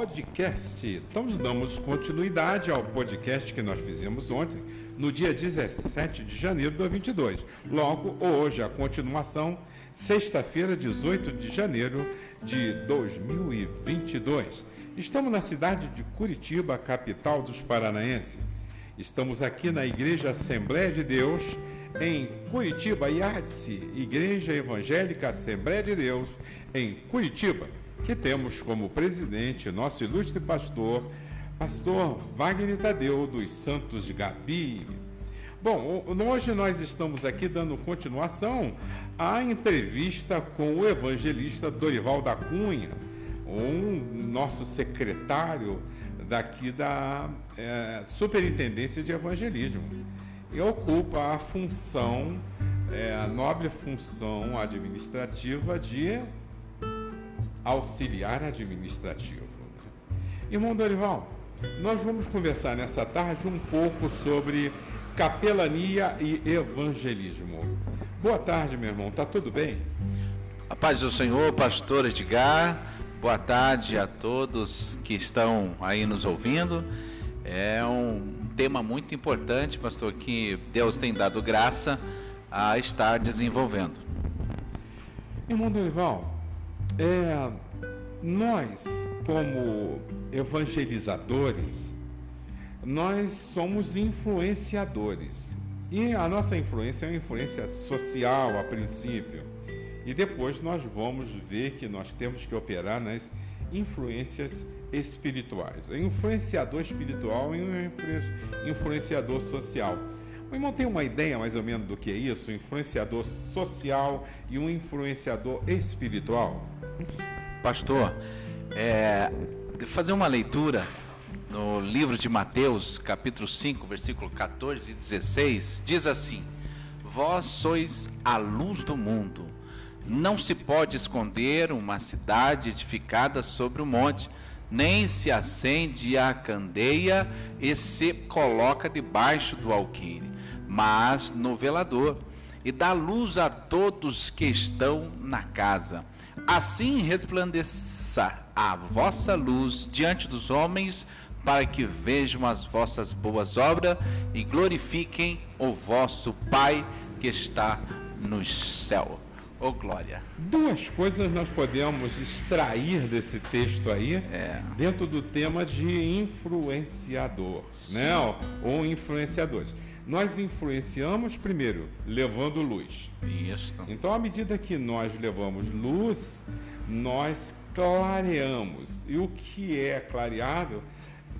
podcast. Então, damos continuidade ao podcast que nós fizemos ontem, no dia 17 de janeiro de 2022. Logo, hoje, a continuação, sexta-feira, 18 de janeiro de 2022. Estamos na cidade de Curitiba, capital dos paranaenses. Estamos aqui na Igreja Assembleia de Deus, em Curitiba, IADSE, Igreja Evangélica Assembleia de Deus, em Curitiba que temos como presidente nosso ilustre pastor, pastor Wagner Tadeu dos Santos Gabi. Bom, hoje nós estamos aqui dando continuação à entrevista com o evangelista Dorival da Cunha, um nosso secretário daqui da é, Superintendência de Evangelismo. E ocupa a função, é, a nobre função administrativa de auxiliar administrativo. Irmão Dorival, nós vamos conversar nessa tarde um pouco sobre capelania e evangelismo. Boa tarde, meu irmão, tá tudo bem? A paz do Senhor, pastor Edgar. Boa tarde a todos que estão aí nos ouvindo. É um tema muito importante, pastor, que Deus tem dado graça a estar desenvolvendo. Irmão Dorival, é, nós, como evangelizadores, nós somos influenciadores. E a nossa influência é uma influência social a princípio. E depois nós vamos ver que nós temos que operar nas influências espirituais. O influenciador espiritual e um influenciador social. O irmão tem uma ideia mais ou menos do que é isso? Um influenciador social e um influenciador espiritual? Pastor, é, fazer uma leitura no livro de Mateus, capítulo 5, versículo 14 e 16, diz assim: Vós sois a luz do mundo. Não se pode esconder uma cidade edificada sobre o um monte nem se acende a candeia e se coloca debaixo do alqueire, mas no velador, e dá luz a todos que estão na casa. Assim resplandeça a vossa luz diante dos homens, para que vejam as vossas boas obras e glorifiquem o vosso Pai que está no céu. Oh, glória. Duas coisas nós podemos extrair desse texto aí, é. dentro do tema de influenciador, Sim. né? Ou influenciadores. Nós influenciamos primeiro levando luz. Isso. Então, à medida que nós levamos luz, nós clareamos. E o que é clareado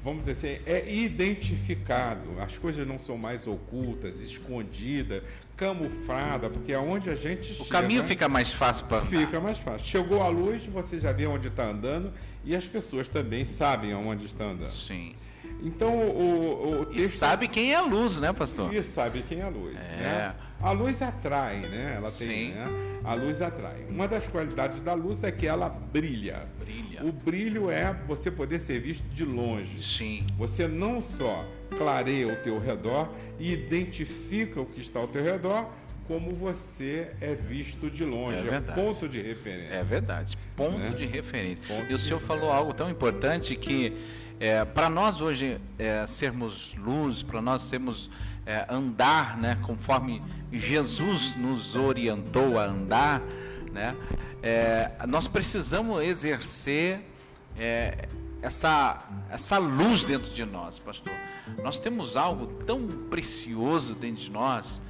vamos dizer assim, é identificado. As coisas não são mais ocultas, escondidas, camufladas, porque é onde a gente o chega. O caminho fica mais fácil para. Fica mais fácil. Chegou a luz, você já vê onde está andando e as pessoas também sabem aonde está andando. Sim. Então o, o texto... E sabe quem é a luz, né, pastor? E sabe quem é a luz. É. Né? A luz atrai, né? Ela tem, Sim. Né? A luz atrai. Uma das qualidades da luz é que ela brilha. Brilha. O brilho é você poder ser visto de longe. Sim. Você não só clareia o teu redor e identifica o que está ao teu redor, como você é visto de longe. É, é ponto de referência. É verdade. Ponto né? de referência. Ponto e o senhor falou algo tão importante que é, para nós hoje é, sermos luz, para nós sermos é, andar, né, conforme Jesus nos orientou a andar, né, é, nós precisamos exercer é, essa, essa luz dentro de nós, pastor. Nós temos algo tão precioso dentro de nós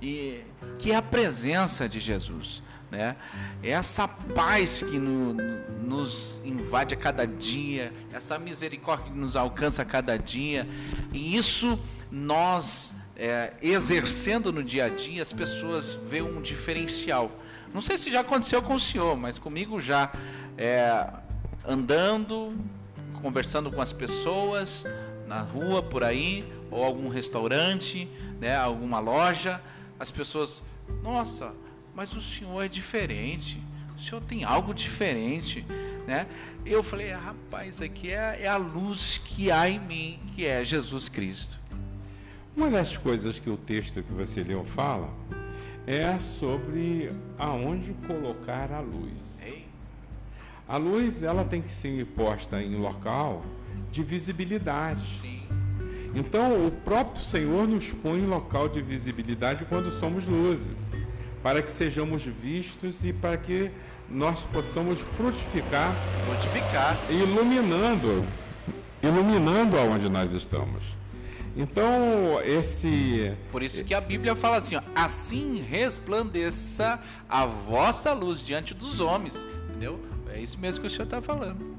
e que é a presença de Jesus, né? É essa paz que no, nos invade a cada dia, essa misericórdia que nos alcança a cada dia, e isso nós é, exercendo no dia a dia, as pessoas veem um diferencial. Não sei se já aconteceu com o senhor, mas comigo já. É, andando, conversando com as pessoas na rua, por aí, ou algum restaurante, né, alguma loja, as pessoas, nossa, mas o senhor é diferente, o senhor tem algo diferente, né? Eu falei, rapaz, aqui é, é a luz que há em mim, que é Jesus Cristo. Uma das coisas que o texto que você leu fala é sobre aonde colocar a luz. A luz ela tem que ser posta em local de visibilidade. Sim. Então o próprio Senhor nos põe em local de visibilidade quando somos luzes, para que sejamos vistos e para que nós possamos frutificar, frutificar, iluminando, iluminando aonde nós estamos. Então, esse. Por isso que a Bíblia fala assim: ó, assim resplandeça a vossa luz diante dos homens. Entendeu? É isso mesmo que o senhor está falando.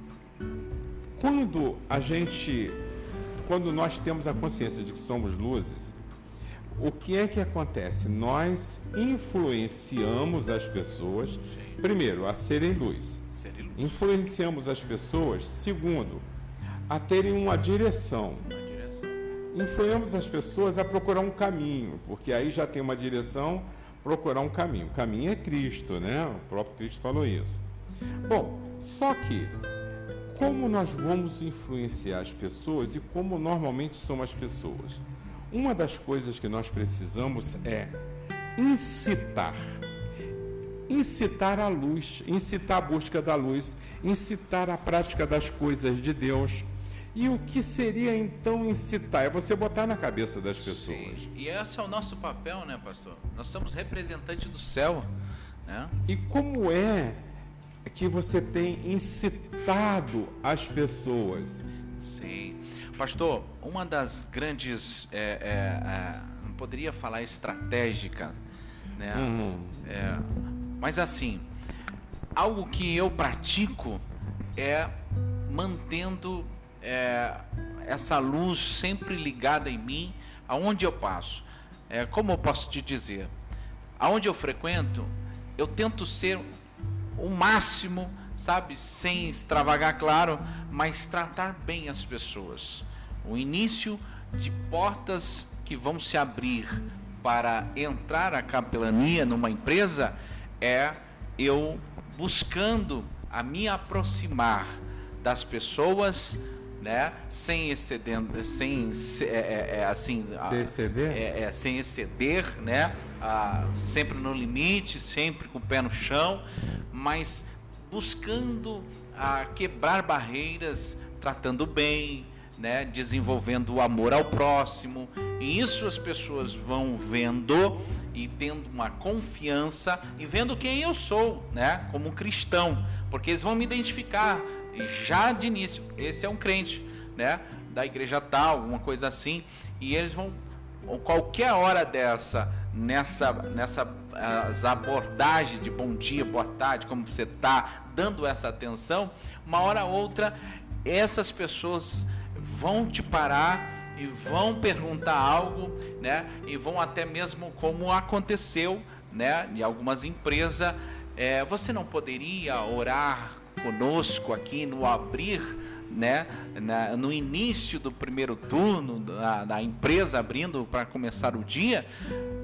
Quando a gente. Quando nós temos a consciência de que somos luzes, o que é que acontece? Nós influenciamos as pessoas, primeiro, a serem luz. serem luz. Influenciamos as pessoas, segundo, a terem uma direção influemos as pessoas a procurar um caminho, porque aí já tem uma direção, procurar um caminho. O caminho é Cristo, né? O próprio Cristo falou isso. Bom, só que como nós vamos influenciar as pessoas e como normalmente são as pessoas? Uma das coisas que nós precisamos é incitar. Incitar a luz, incitar a busca da luz, incitar a prática das coisas de Deus, e o que seria então incitar? É você botar na cabeça das pessoas. Sim. E esse é o nosso papel, né, pastor? Nós somos representantes do céu. Né? E como é que você tem incitado as pessoas? Sim. Pastor, uma das grandes. É, é, é, não poderia falar estratégica, né? Uhum. É, mas assim, algo que eu pratico é mantendo é, essa luz sempre ligada em mim, aonde eu passo. É, como eu posso te dizer? Aonde eu frequento, eu tento ser o máximo, sabe, sem extravagar, claro, mas tratar bem as pessoas. O início de portas que vão se abrir para entrar a capelania numa empresa é eu buscando a me aproximar das pessoas né? Sem excedendo, sem é, é, é assim, sem exceder, é, é, sem exceder, né? Ah, sempre no limite, sempre com o pé no chão, mas buscando a quebrar barreiras, tratando bem, né? Desenvolvendo o amor ao próximo. E isso as pessoas vão vendo e tendo uma confiança e vendo quem eu sou, né? Como cristão, porque eles vão me identificar já de início, esse é um crente, né? Da igreja tal, alguma coisa assim, e eles vão qualquer hora dessa nessa nessa as abordagens de bom dia, boa tarde, como você tá, dando essa atenção, uma hora ou outra essas pessoas vão te parar e vão perguntar algo, né? E vão até mesmo como aconteceu, né? Em algumas empresas, é, você não poderia orar conosco aqui no abrir, né, na, no início do primeiro turno da, da empresa abrindo para começar o dia,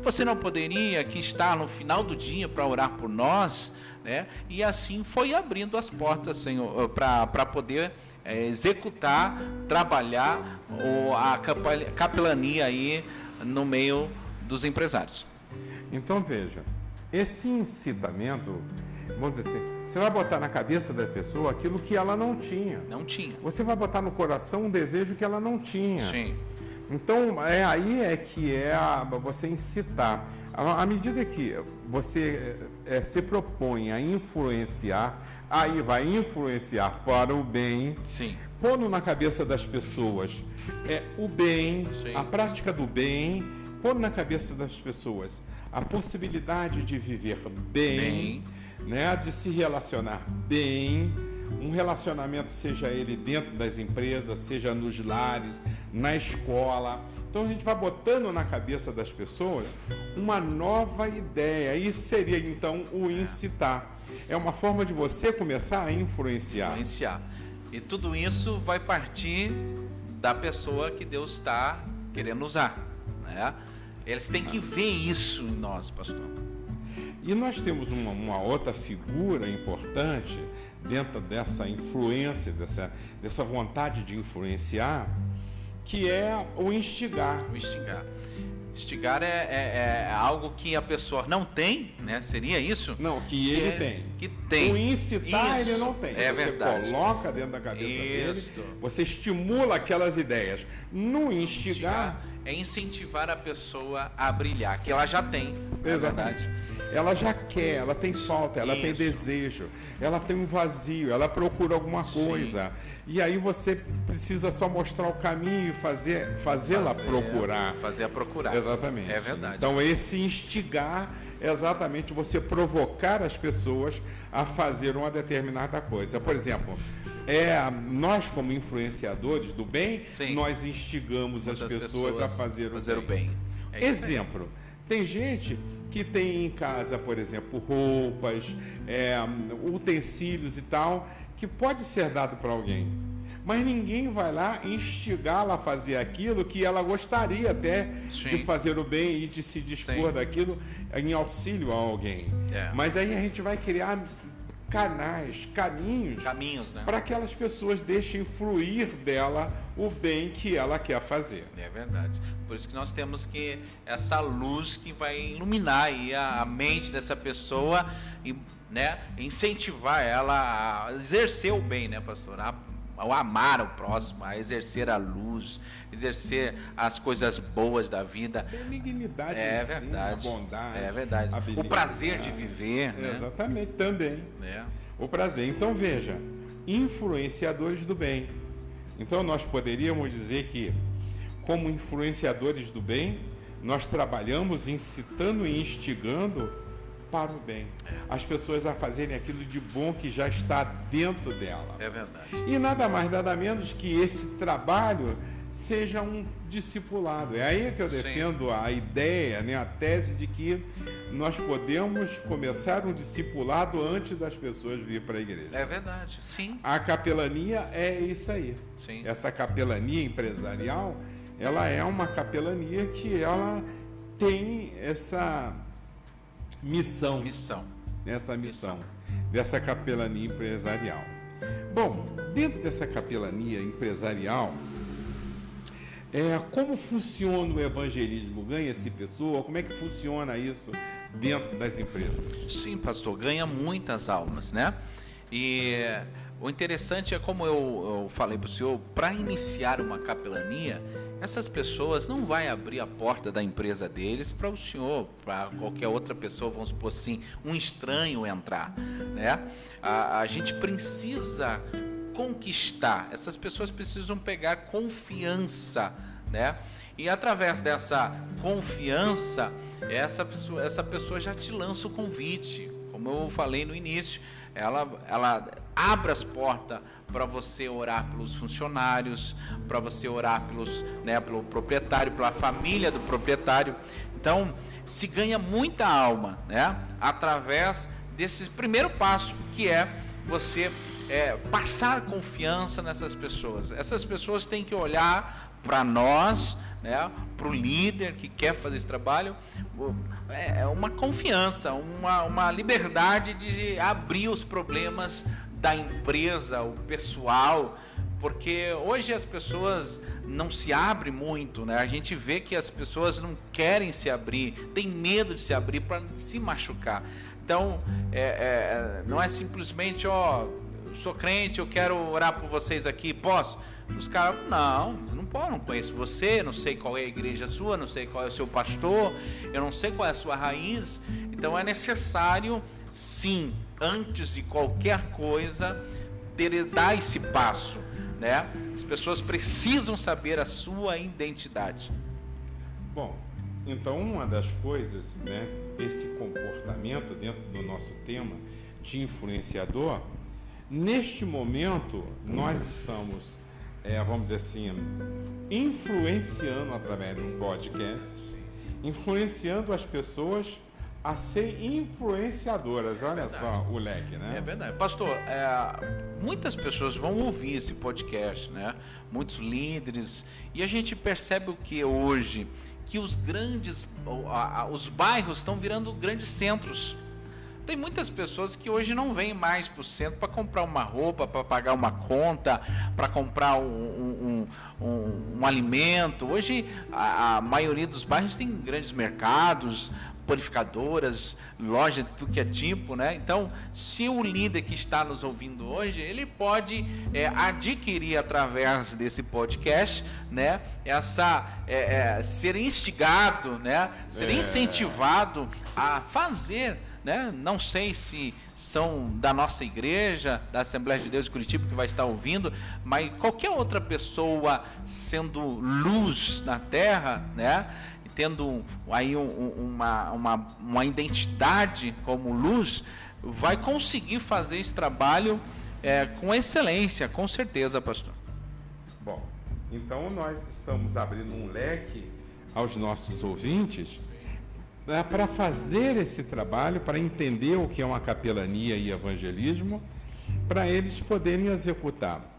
você não poderia aqui estar no final do dia para orar por nós, né? E assim foi abrindo as portas, Senhor, para poder é, executar, trabalhar a capelania aí no meio dos empresários. Então veja, esse incitamento vamos dizer assim, você vai botar na cabeça da pessoa aquilo que ela não tinha. Não tinha. Você vai botar no coração um desejo que ela não tinha. Sim. Então, é aí é que é a, você incitar. À medida que você é, se propõe a influenciar, aí vai influenciar para o bem, Sim. pondo na cabeça das pessoas é, o bem, Sim. a prática do bem, pondo na cabeça das pessoas a possibilidade de viver bem, bem né, de se relacionar bem, um relacionamento, seja ele dentro das empresas, seja nos lares, na escola. Então a gente vai botando na cabeça das pessoas uma nova ideia. Isso seria então o incitar. É uma forma de você começar a influenciar. Influenciar. E tudo isso vai partir da pessoa que Deus está querendo usar. Né? Eles têm que ver isso em nós, pastor. E nós temos uma, uma, outra figura importante dentro dessa influência, dessa, dessa vontade de influenciar, que é o instigar. O instigar. Instigar é, é, é, algo que a pessoa não tem, né? Seria isso? Não, que ele que, tem. Que tem. O incitar isso. ele não tem. É você verdade. coloca dentro da cabeça isso. dele, você estimula aquelas ideias. No instigar, instigar, é incentivar a pessoa a brilhar, que ela já tem. É Exatamente. Ela já quer, ela tem falta, ela isso. tem desejo, ela tem um vazio, ela procura alguma coisa. Sim. E aí você precisa só mostrar o caminho e fazer, fazê-la fazer, procurar. Fazer a procurar. Exatamente. É verdade. Então esse instigar é exatamente você provocar as pessoas a fazer uma determinada coisa. Por exemplo, é, nós como influenciadores do bem, Sim. nós instigamos as pessoas, pessoas, a fazer, fazer o bem. O bem. É Exemplo, tem gente que tem em casa, por exemplo, roupas, é, utensílios e tal, que pode ser dado para alguém. Mas ninguém vai lá instigá-la a fazer aquilo que ela gostaria até Sim. de fazer o bem e de se dispor Sim. daquilo em auxílio a alguém. É. Mas aí a gente vai criar canais, caminhos, caminhos né? para que aquelas pessoas deixem fluir dela o bem que ela quer fazer. É verdade. Por isso que nós temos que essa luz que vai iluminar a, a mente dessa pessoa e né, incentivar ela a exercer o bem, né, pastor? A, ao amar o próximo, a exercer a luz, exercer as coisas boas da vida. A benignidade, é verdade. a bondade. É verdade. O prazer de viver. É, né? Exatamente, também. É. O prazer. Então veja, influenciadores do bem. Então nós poderíamos dizer que, como influenciadores do bem, nós trabalhamos incitando e instigando para o bem. As pessoas a fazerem aquilo de bom que já está dentro dela. É verdade. E nada mais, nada menos que esse trabalho seja um discipulado. É aí que eu defendo Sim. a ideia, né, a tese de que nós podemos começar um discipulado antes das pessoas vir para a igreja. É verdade, sim. A capelania é isso aí. Sim. Essa capelania empresarial, ela é uma capelania que ela tem essa missão. Missão. Nessa missão, missão. dessa capelania empresarial. Bom, dentro dessa capelania empresarial, é, como funciona o evangelismo? Ganha-se pessoa? Como é que funciona isso dentro das empresas? Sim, pastor, ganha muitas almas, né? E o interessante é como eu, eu falei para o senhor, para iniciar uma capelania, essas pessoas não vai abrir a porta da empresa deles para o senhor, para qualquer outra pessoa, vamos supor assim, um estranho entrar, né? A, a gente precisa conquistar, essas pessoas precisam pegar confiança, né? E através dessa confiança, essa pessoa, essa pessoa já te lança o convite, como eu falei no início, ela, ela abre as portas para você orar pelos funcionários, para você orar pelos, né, pelo proprietário, pela família do proprietário. Então, se ganha muita alma, né, através desse primeiro passo, que é você é, passar confiança nessas pessoas. Essas pessoas têm que olhar para nós, né, para o líder que quer fazer esse trabalho, é, é uma confiança, uma, uma liberdade de abrir os problemas da empresa, o pessoal, porque hoje as pessoas não se abrem muito, né? A gente vê que as pessoas não querem se abrir, tem medo de se abrir para se machucar. Então, é, é, não é simplesmente, ó, sou crente, eu quero orar por vocês aqui, posso? Os caras, não, posso, não conheço você, não sei qual é a igreja sua, não sei qual é o seu pastor, eu não sei qual é a sua raiz. Então é necessário, sim, antes de qualquer coisa, ter, dar esse passo. Né? As pessoas precisam saber a sua identidade. Bom, então uma das coisas, né, esse comportamento dentro do nosso tema de influenciador, neste momento nós estamos, é, vamos dizer assim, influenciando através de um podcast, influenciando as pessoas a ser influenciadoras. Olha é só o leque, né? É verdade. Pastor, é, muitas pessoas vão ouvir esse podcast, né? Muitos líderes. E a gente percebe o que hoje? Que os grandes, os bairros estão virando grandes centros. Tem muitas pessoas que hoje não vêm mais para o centro para comprar uma roupa, para pagar uma conta, para comprar um, um, um, um, alimento. Hoje a, a maioria dos bairros tem grandes mercados, purificadoras, loja de tudo que é tipo, né? Então, se o líder que está nos ouvindo hoje, ele pode é, adquirir através desse podcast, né? Essa é, é, ser instigado, né? Ser é. incentivado a fazer, né? Não sei se são da nossa igreja, da Assembleia de Deus de Curitiba que vai estar ouvindo, mas qualquer outra pessoa sendo luz na terra, né? tendo aí um, uma, uma, uma identidade como luz, vai conseguir fazer esse trabalho é, com excelência, com certeza, pastor. Bom, então nós estamos abrindo um leque aos nossos ouvintes né, para fazer esse trabalho, para entender o que é uma capelania e evangelismo, para eles poderem executar.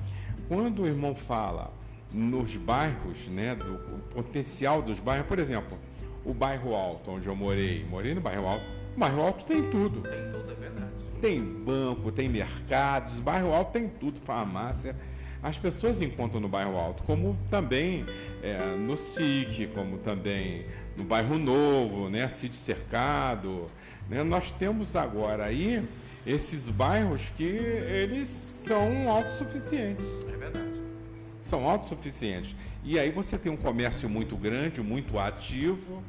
Quando o irmão fala nos bairros, né, do potencial dos bairros. Por exemplo, o bairro Alto, onde eu morei, morei no bairro Alto. O bairro Alto tem tudo. Tem tudo, é verdade. Tem banco, tem mercados, o bairro Alto tem tudo, farmácia. As pessoas encontram no bairro Alto, como também é, no SIC, como também no bairro Novo, né, Sítio Cercado. Né? Nós temos agora aí esses bairros que eles são autossuficientes. É verdade são autossuficientes. E aí você tem um comércio muito grande, muito ativo,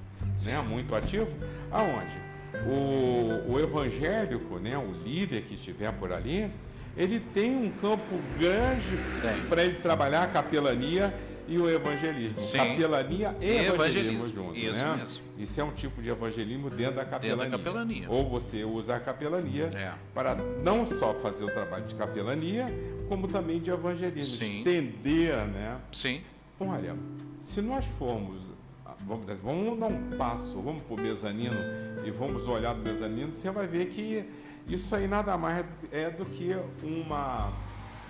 né? Muito ativo. Aonde? O, o evangélico, né? O líder que estiver por ali, ele tem um campo grande para ele trabalhar a capelania e o evangelismo. Sim. Capelania e, e evangelismo, juntos. Isso né? mesmo. Isso é um tipo de evangelismo dentro da capelania. Dentro da capelania. Ou você usa a capelania é. para não só fazer o trabalho de capelania, como também de evangelismo, Sim. estender, né? Sim. Olha, se nós formos, vamos, vamos dar um passo, vamos para o mezanino e vamos olhar do mezanino, você vai ver que isso aí nada mais é do que uma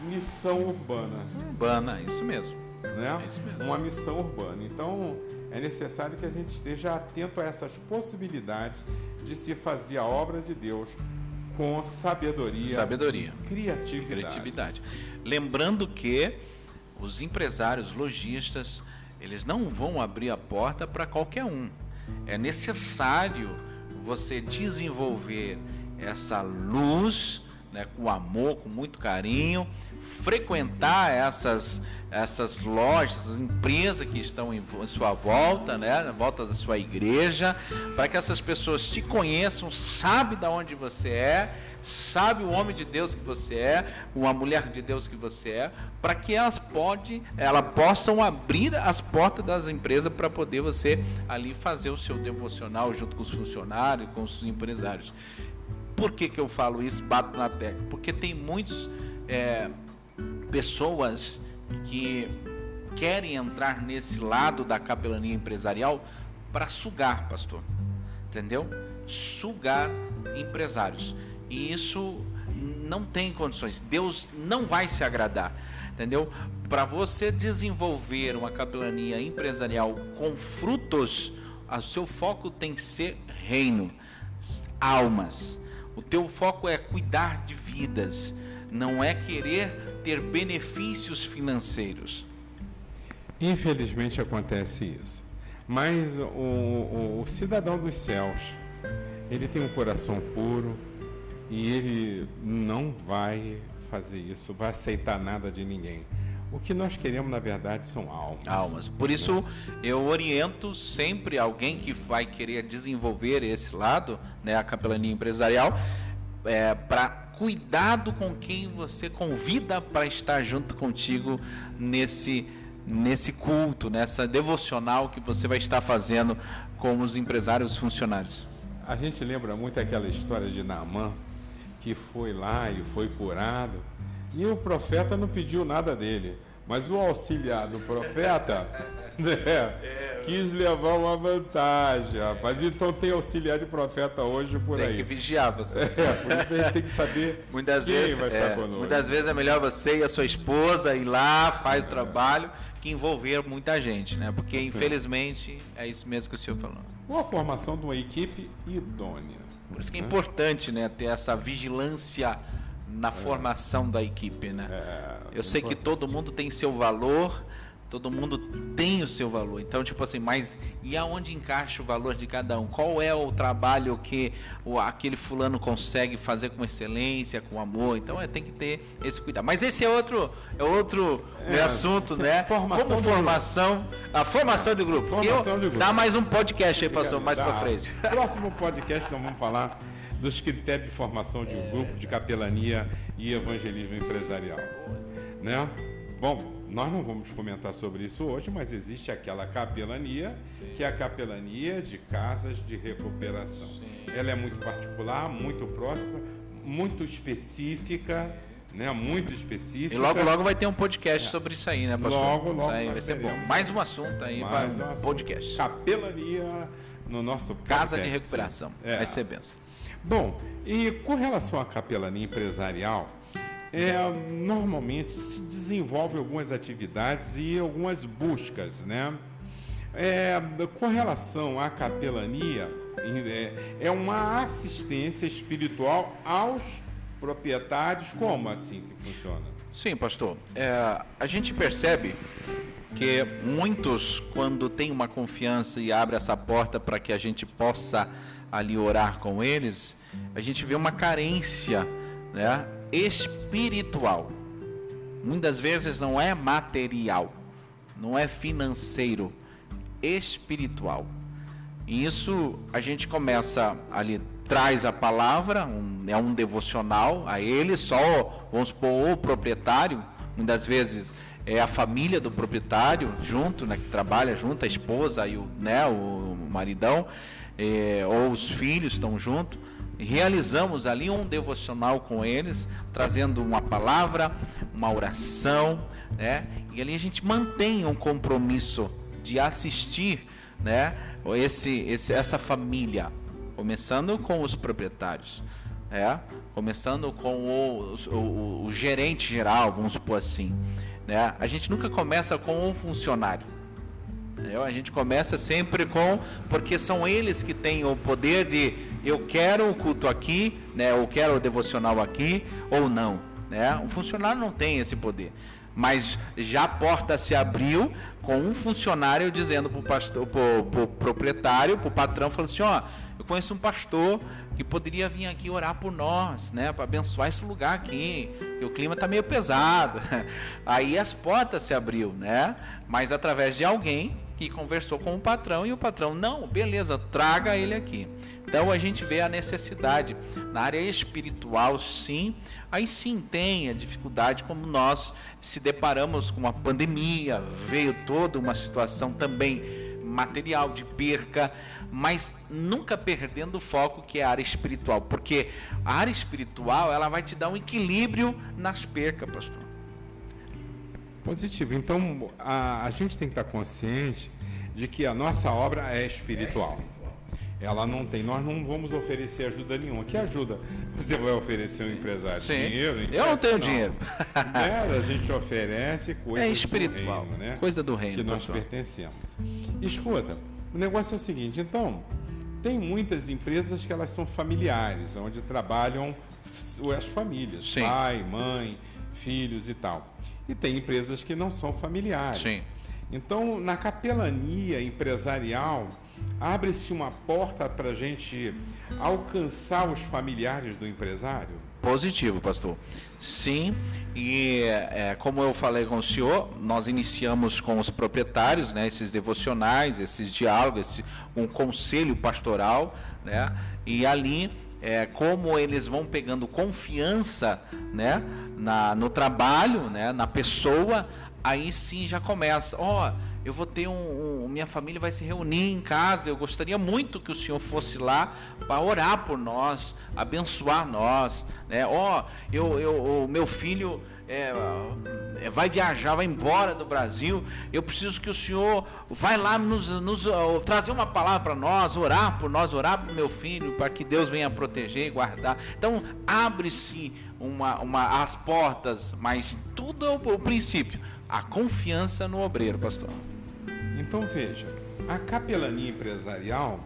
missão urbana. Urbana, isso mesmo. Né? É isso mesmo. Uma missão urbana. Então, é necessário que a gente esteja atento a essas possibilidades de se fazer a obra de Deus com sabedoria, sabedoria, criatividade. criatividade. Lembrando que os empresários lojistas, eles não vão abrir a porta para qualquer um. É necessário você desenvolver essa luz, né, com amor, com muito carinho, frequentar essas essas lojas, essas empresas que estão em sua volta, né, na volta da sua igreja, para que essas pessoas te conheçam, sabe da onde você é, sabe o homem de Deus que você é, uma mulher de Deus que você é, para que elas pode, elas possam abrir as portas das empresas para poder você ali fazer o seu devocional junto com os funcionários, com os empresários. Por que, que eu falo isso, bato na tecla? Porque tem muitos é, pessoas que querem entrar nesse lado da capelania empresarial para sugar, pastor. Entendeu? Sugar empresários. E isso não tem condições. Deus não vai se agradar. Entendeu? Para você desenvolver uma capelania empresarial com frutos, o seu foco tem que ser reino, almas. O teu foco é cuidar de vidas, não é querer ter benefícios financeiros. Infelizmente acontece isso. Mas o, o, o, cidadão dos céus, ele tem um coração puro e ele não vai fazer isso, vai aceitar nada de ninguém. O que nós queremos, na verdade, são almas. Almas. Por isso, eu oriento sempre alguém que vai querer desenvolver esse lado, né, a capelania empresarial, é, para cuidado com quem você convida para estar junto contigo nesse nesse culto, nessa devocional que você vai estar fazendo com os empresários funcionários. A gente lembra muito aquela história de Naamã, que foi lá e foi curado, e o profeta não pediu nada dele, mas o auxiliar do profeta né, é, quis levar uma vantagem, rapaz. Então tem auxiliar de profeta hoje por tem aí. Tem que vigiar você. É, por isso a gente tem que saber muitas quem vezes, vai é, estar conosco. Muitas vezes é melhor você e a sua esposa ir lá, faz é. o trabalho, que envolver muita gente, né? Porque infelizmente é isso mesmo que o senhor falou. Ou a formação de uma equipe idônea. Por isso que é né? importante, né, ter essa vigilância na formação da equipe, né? É, Eu sei que todo mundo tem seu valor, Todo mundo tem o seu valor. Então, tipo assim, mas e aonde encaixa o valor de cada um? Qual é o trabalho que o, aquele fulano consegue fazer com excelência, com amor? Então, é, tem que ter esse cuidado. Mas esse é outro, é outro é, assunto, né? Formação Como formação, a formação de grupo. Formação Eu, de grupo. Dá mais um podcast aí, pastor, mais para frente. Próximo podcast nós vamos falar dos critérios de formação de um grupo de capelania e evangelismo empresarial, né? Bom, nós não vamos comentar sobre isso hoje, mas existe aquela capelania, Sim. que é a capelania de casas de recuperação. Sim. Ela é muito particular, muito próxima, muito específica, né? Muito específica. E logo, logo vai ter um podcast é. sobre isso aí, né, pastor? Logo, logo. Isso aí vai ser bom. Mais um assunto aí Mais para um podcast. Capelania no nosso podcast. Casa de recuperação. É. Vai ser benção. Bom, e com relação à capelania empresarial, é, normalmente se desenvolve algumas atividades e algumas buscas, né? É, com relação à capelania, é, é uma assistência espiritual aos proprietários. Como assim que funciona? Sim, pastor. É, a gente percebe que muitos, quando tem uma confiança e abre essa porta para que a gente possa ali orar com eles, a gente vê uma carência, né? espiritual. Muitas vezes não é material, não é financeiro, espiritual. E isso a gente começa ali, traz a palavra, um, é um devocional a ele, só, vamos supor, o proprietário, muitas vezes é a família do proprietário junto, né, que trabalha junto, a esposa e o, né, o maridão, é, ou os filhos estão junto realizamos ali um devocional com eles, trazendo uma palavra, uma oração, né? E ali a gente mantém um compromisso de assistir, né? Esse, esse, essa família, começando com os proprietários, é? Começando com o, o, o gerente geral, vamos supor assim, né? A gente nunca começa com um funcionário. Entendeu? A gente começa sempre com, porque são eles que têm o poder de eu quero o culto aqui, né, ou quero o devocional aqui, ou não. Né? O funcionário não tem esse poder. Mas já a porta se abriu com um funcionário dizendo para o pastor, pro proprietário, para o patrão, falou assim, ó, eu conheço um pastor que poderia vir aqui orar por nós, né, para abençoar esse lugar aqui, que o clima está meio pesado. Aí as portas se abriu, né? Mas através de alguém que conversou com o patrão e o patrão, não, beleza, traga ele aqui. Então a gente vê a necessidade na área espiritual, sim. Aí sim tem a dificuldade, como nós se deparamos com uma pandemia, veio toda uma situação também material de perca, mas nunca perdendo o foco que é a área espiritual, porque a área espiritual ela vai te dar um equilíbrio nas percas, pastor. Positivo. Então a, a gente tem que estar consciente de que a nossa obra é espiritual. Ela não tem, nós não vamos oferecer ajuda nenhuma. Que ajuda? Você vai oferecer um empresário Sim. dinheiro? Eu não tenho não. dinheiro. É, a gente oferece coisa é espiritual, do reino, né? Coisa do reino. Que nós pessoal. pertencemos. Escuta, o negócio é o seguinte, então, tem muitas empresas que elas são familiares, onde trabalham as famílias, Sim. pai, mãe, filhos e tal. E tem empresas que não são familiares. Sim. Então, na capelania empresarial, abre-se uma porta para a gente alcançar os familiares do empresário? Positivo, pastor. Sim, e é, como eu falei com o senhor, nós iniciamos com os proprietários, né, esses devocionais, esses diálogos, esse, um conselho pastoral, né, e ali, é, como eles vão pegando confiança né, na, no trabalho, né, na pessoa, aí sim já começa. Ó, oh, eu vou ter um, um, Minha família vai se reunir em casa. Eu gostaria muito que o senhor fosse lá para orar por nós, abençoar nós. Né? Ó, oh, eu, eu, o meu filho é, é, vai viajar, vai embora do Brasil. Eu preciso que o senhor vai lá nos, nos uh, trazer uma palavra para nós, orar por nós, orar para meu filho, para que Deus venha proteger e guardar. Então, abre-se uma, uma, as portas, mas tudo é o, o princípio. A confiança no obreiro, pastor. Então, veja, a capelania empresarial,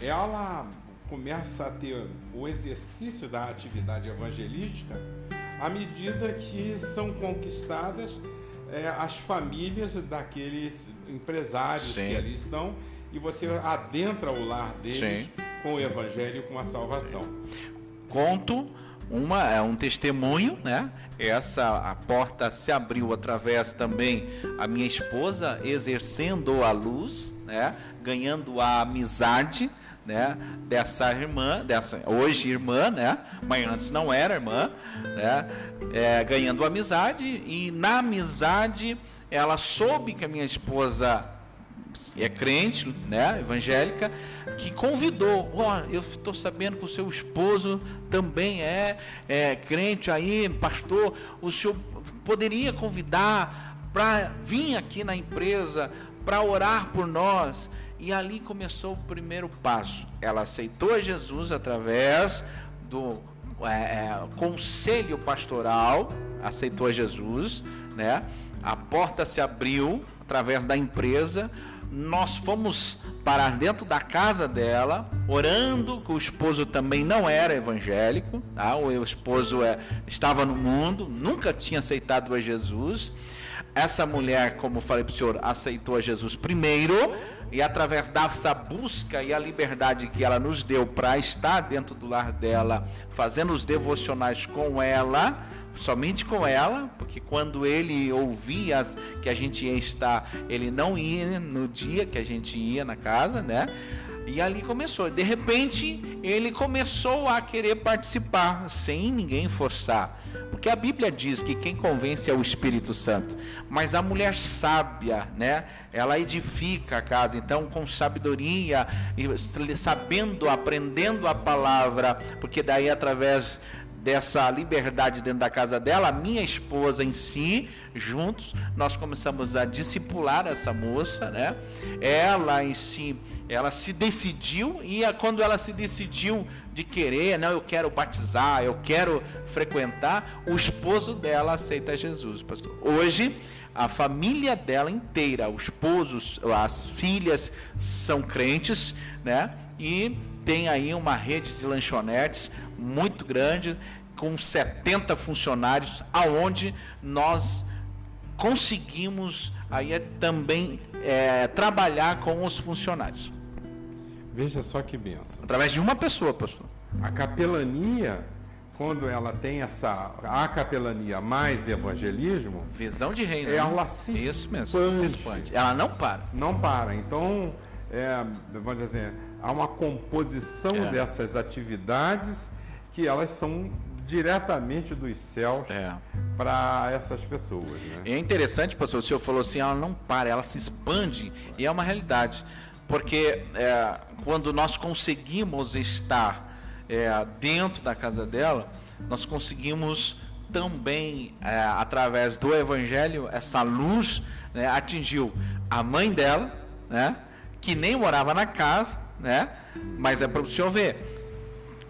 ela começa a ter o exercício da atividade evangelística à medida que são conquistadas é, as famílias daqueles empresários Sim. que ali estão e você adentra o lar deles Sim. com o evangelho e com a salvação. Conto uma é um testemunho, né? Essa a porta se abriu através também a minha esposa exercendo a luz, né? Ganhando a amizade né, dessa irmã, dessa hoje irmã, né, mas antes não era irmã, né, é, ganhando amizade e na amizade ela soube que a minha esposa é crente, né, evangélica, que convidou, ó, oh, eu estou sabendo que o seu esposo também é, é crente aí, pastor, o senhor poderia convidar para vir aqui na empresa para orar por nós. E ali começou o primeiro passo. Ela aceitou Jesus através do é, é, conselho pastoral, aceitou Jesus, né? A porta se abriu através da empresa. Nós fomos parar dentro da casa dela, orando, que o esposo também não era evangélico, tá? o esposo é, estava no mundo, nunca tinha aceitado a Jesus. Essa mulher, como falei para o senhor, aceitou a Jesus primeiro, e através dessa busca e a liberdade que ela nos deu para estar dentro do lar dela, fazendo os devocionais com ela, somente com ela, porque quando ele ouvia que a gente ia estar, ele não ia no dia que a gente ia na casa, né? E ali começou. De repente, ele começou a querer participar, sem ninguém forçar. Porque a Bíblia diz que quem convence é o Espírito Santo. Mas a mulher sábia, né? Ela edifica a casa. Então, com sabedoria, sabendo, aprendendo a palavra, porque daí através dessa liberdade dentro da casa dela, a minha esposa em si, juntos, nós começamos a discipular essa moça, né? Ela em si, ela se decidiu e quando ela se decidiu de querer, não, eu quero batizar, eu quero frequentar, o esposo dela aceita Jesus, pastor. Hoje, a família dela inteira, os esposos, as filhas são crentes, né? E tem aí uma rede de lanchonetes muito grande, com 70 funcionários, aonde nós conseguimos aí é também é, trabalhar com os funcionários. Veja só que benção. Através de uma pessoa, pastor. A capelania, quando ela tem essa a capelania mais evangelismo, visão de reino, ela né? se Isso mesmo, expande. se expande. Ela não para. Não para. Então, é, vamos dizer assim, há uma composição é. dessas atividades que elas são diretamente dos céus é. para essas pessoas. Né? É interessante, pastor, o senhor falou assim, ela não para, ela se expande e é uma realidade. Porque é, quando nós conseguimos estar é, dentro da casa dela, nós conseguimos também, é, através do Evangelho, essa luz né, atingiu a mãe dela, né, que nem morava na casa, né, mas é para o senhor ver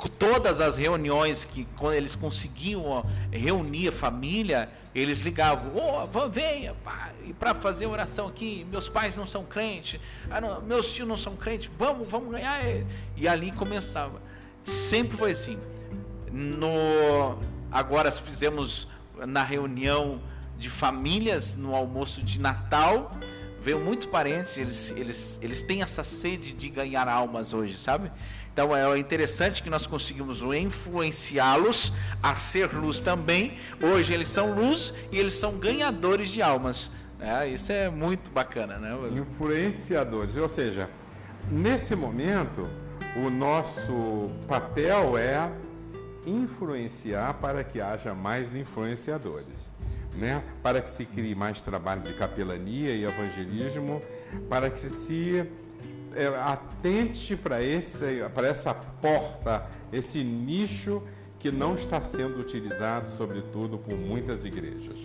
todas as reuniões que quando eles conseguiam reunir a família, eles ligavam, oh, venha para fazer oração aqui, meus pais não são crentes, ah, não, meus tios não são crentes, vamos, vamos ganhar. E ali começava. Sempre foi assim. No, agora fizemos na reunião de famílias, no almoço de Natal, veio muitos parentes, eles, eles, eles têm essa sede de ganhar almas hoje, sabe? Então é interessante que nós conseguimos influenciá-los a ser luz também. Hoje eles são luz e eles são ganhadores de almas. É, isso é muito bacana, né? Influenciadores, ou seja, nesse momento o nosso papel é influenciar para que haja mais influenciadores. Né? Para que se crie mais trabalho de capelania e evangelismo, para que se é, atente para essa porta, esse nicho que não está sendo utilizado, sobretudo, por muitas igrejas.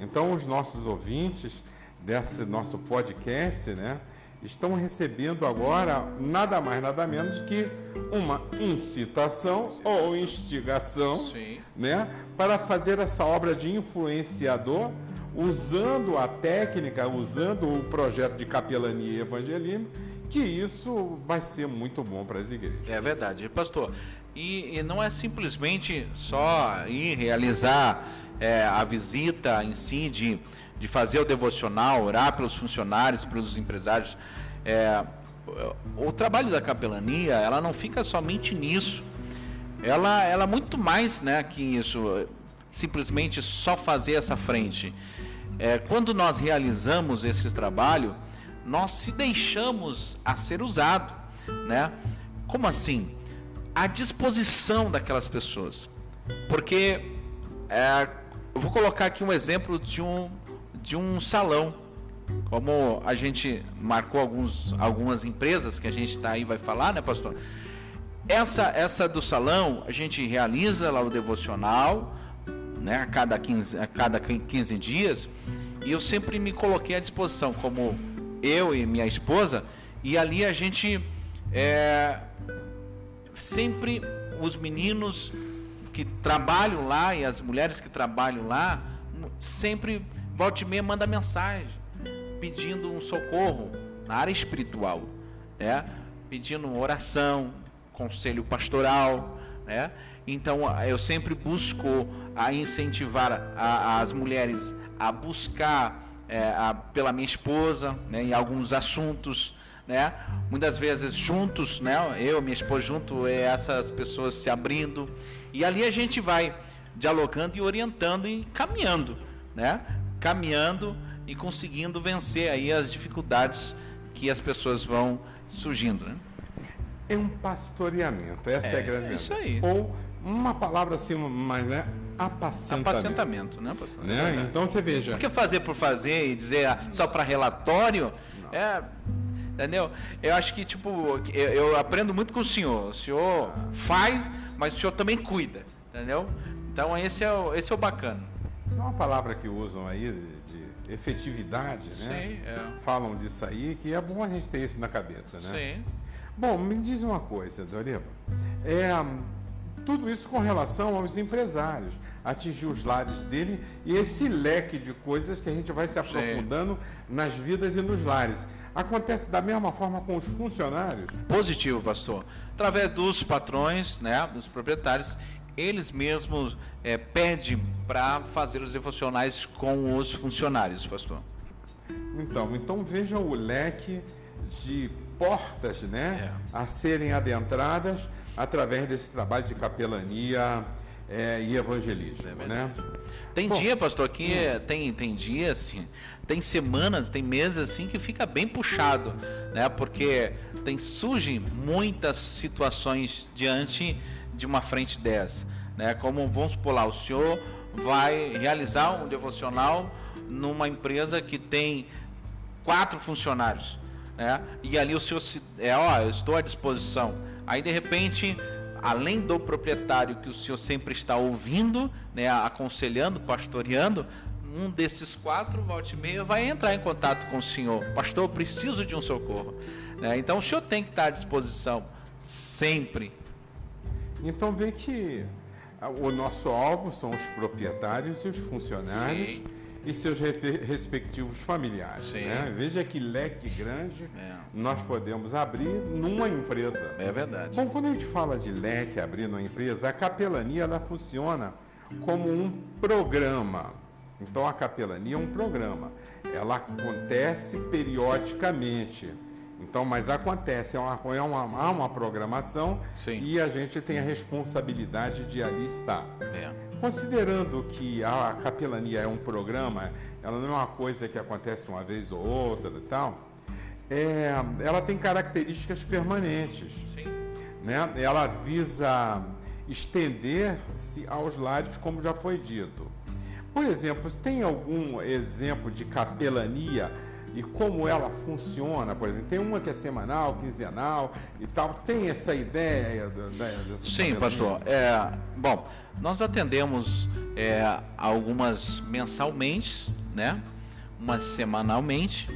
Então, os nossos ouvintes desse nosso podcast, né, estão recebendo agora nada mais, nada menos que uma incitação ou instigação, né, para fazer essa obra de influenciador, usando a técnica, usando o projeto de capelania e evangelismo, que isso vai ser muito bom para as igrejas. É verdade, pastor. E, e não é simplesmente só ir realizar é, a visita em si, de, de fazer o devocional, orar pelos funcionários, pelos empresários. É, o trabalho da capelania, ela não fica somente nisso. Ela, ela é muito mais né, que isso, simplesmente só fazer essa frente. É, quando nós realizamos esse trabalho, nós se deixamos a ser usado, né? Como assim? à disposição daquelas pessoas. Porque é, eu vou colocar aqui um exemplo de um, de um salão. Como a gente marcou alguns, algumas empresas que a gente está aí vai falar, né, pastor? Essa, essa do salão, a gente realiza lá o devocional, né, a cada 15, a cada 15 dias, e eu sempre me coloquei à disposição, como eu e minha esposa, e ali a gente é, sempre os meninos que trabalham lá e as mulheres que trabalham lá, sempre volta e meia manda mensagem pedindo um socorro na área espiritual, né? pedindo oração, conselho pastoral, né? Então eu sempre busco a incentivar a, as mulheres a buscar é, a, pela minha esposa né, em alguns assuntos né? Muitas vezes juntos, né? Eu, minha esposa junto, é essas pessoas se abrindo e ali a gente vai dialogando e orientando e caminhando, né? Caminhando e conseguindo vencer aí as dificuldades que as pessoas vão surgindo, né? É um pastoreamento, essa é, é a grande é isso aí. Ou uma palavra assim, mais, né? Apacentamento. Apacentamento, né, pastor? Né? Então você veja. Porque fazer por fazer e dizer ah, só para relatório Não. é Entendeu? Eu acho que, tipo, eu, eu, aprendo muito com o senhor. O senhor faz, mas o senhor também cuida. Entendeu? Então esse é o, esse é o bacana. É uma palavra que usam aí de, de efetividade, né? Sim, é. Falam disso aí, que é bom a gente ter isso na cabeça, né? Sim. Bom, me diz uma coisa, Doriva. É, tudo isso com relação aos empresários, atingir os lares dele e esse leque de coisas que a gente vai se aprofundando Sim. nas vidas e nos lares. Acontece da mesma forma com os funcionários? Positivo, pastor. Através dos patrões, né, dos proprietários, eles mesmos é, pedem para fazer os devocionais com os funcionários, pastor. Então, então veja o leque de portas, né, é. a serem adentradas através desse trabalho de capelania é, e evangelismo, é né? Tem Bom, dia, pastor, que hum. tem, tem dia, assim, tem semanas, tem meses assim que fica bem puxado, né? Porque tem surgem muitas situações diante de uma frente dessa, né? Como vamos supor lá, o senhor vai realizar um devocional numa empresa que tem quatro funcionários, né? E ali o senhor se, é, ó, eu estou à disposição. Aí de repente além do proprietário que o senhor sempre está ouvindo, né, aconselhando, pastoreando, um desses quatro, volte e meia, vai entrar em contato com o senhor. Pastor, preciso de um socorro. Né? Então o senhor tem que estar à disposição sempre. Então vê que o nosso alvo são os proprietários e os funcionários. Sim e seus respectivos familiares. Né? Veja que leque grande é. nós podemos abrir numa empresa. É verdade. Bom, quando a gente fala de leque abrir numa empresa, a capelania ela funciona como um programa. Então a capelania é um programa. Ela acontece periodicamente. Então, mas acontece, é uma, é uma, há uma programação Sim. e a gente tem a responsabilidade de ali estar. É. Considerando que a capelania é um programa, ela não é uma coisa que acontece uma vez ou outra e tal, é, ela tem características permanentes. Sim. Né? Ela visa estender-se aos lares, como já foi dito. Por exemplo, tem algum exemplo de capelania e como ela funciona, por exemplo. Tem uma que é semanal, quinzenal e tal. Tem essa ideia dessa Sim, pastor. É, bom, nós atendemos é, algumas mensalmente, né? Umas semanalmente,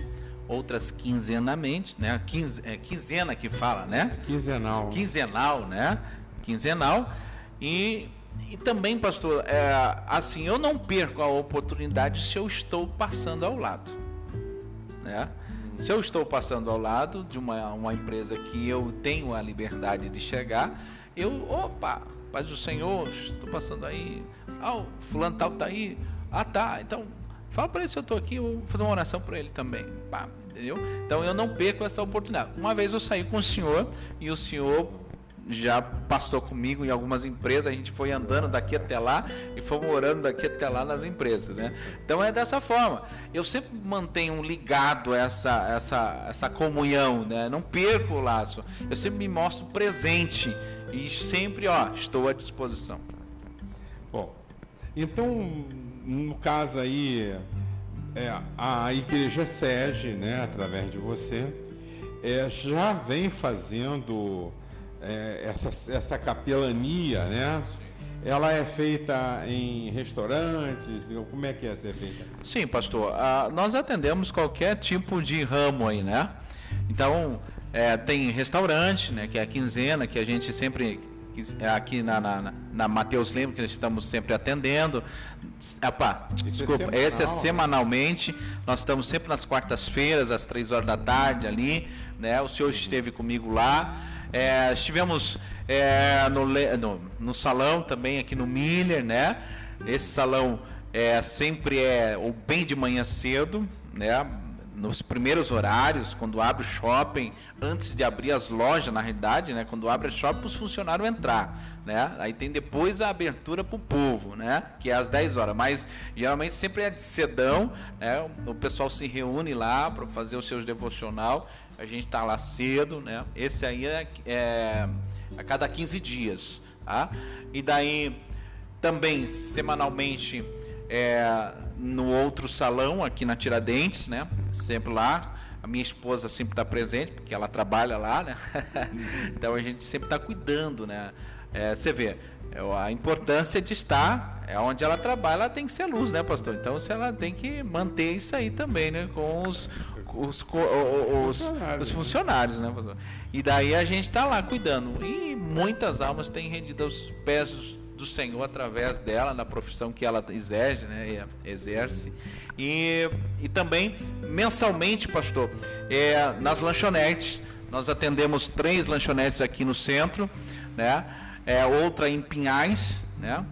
outras quinzenalmente, né? Quinze, é, quinzena que fala, né? Quinzenal. Quinzenal, né? Quinzenal. E e também, pastor, é, assim, eu não perco a oportunidade se eu estou passando ao lado. Né? Se eu estou passando ao lado de uma, uma empresa que eu tenho a liberdade de chegar, eu, opa, paz do Senhor, estou passando aí. Ah, o fulano tal tá aí. Ah, tá. Então, fala para ele se eu estou aqui, eu vou fazer uma oração para ele também. Pá, entendeu? Então eu não perco essa oportunidade. Uma vez eu saí com o senhor e o senhor já passou comigo em algumas empresas, a gente foi andando daqui até lá e fomos orando daqui até lá nas empresas, né? Então é dessa forma. Eu sempre mantenho ligado essa essa essa comunhão, né? Não perco o laço. Eu sempre me mostro presente e sempre, ó, estou à disposição. Bom, então no caso aí é, a igreja SEG, né, através de você, é, já vem fazendo é, essa, essa capelania, né? Ela é feita em restaurantes? Como é que é ser feita? Sim, pastor. Ah, nós atendemos qualquer tipo de ramo aí, né? Então, é, tem restaurante, né? Que é a quinzena, que a gente sempre é aqui na, na, na Mateus Lima, que nós estamos sempre atendendo. Epa, é desculpa, é esse é semanalmente. Nós estamos sempre nas quartas-feiras, às três horas da tarde ali. Né? O senhor esteve comigo lá. É, estivemos é, no, no, no, salão também aqui no Miller, né? Esse salão é, sempre é ou bem de manhã cedo, né? Nos primeiros horários, quando abre o shopping, antes de abrir as lojas, na realidade, né? Quando abre o shopping, os funcionários entrar, né? Aí tem depois a abertura para o povo, né? Que é às 10 horas. Mas geralmente sempre é de cedão, né? O pessoal se reúne lá para fazer o seu devocional a gente está lá cedo, né? Esse aí é, é, a cada 15 dias, tá? E daí também semanalmente é, no outro salão aqui na Tiradentes, né? Sempre lá. A minha esposa sempre está presente porque ela trabalha lá, né? então a gente sempre está cuidando, né? É, você vê, é, a importância de estar é onde ela trabalha, ela tem que ser luz, né, pastor? Então, se ela tem que manter isso aí também, né, com os, os, os, funcionários. os funcionários, né, pastor? E daí a gente está lá cuidando. E muitas almas têm rendido aos pés do Senhor através dela, na profissão que ela exerce, né, exerce. E, e também, mensalmente, pastor, é, nas lanchonetes, nós atendemos três lanchonetes aqui no centro, né? é, outra em Pinhais, né?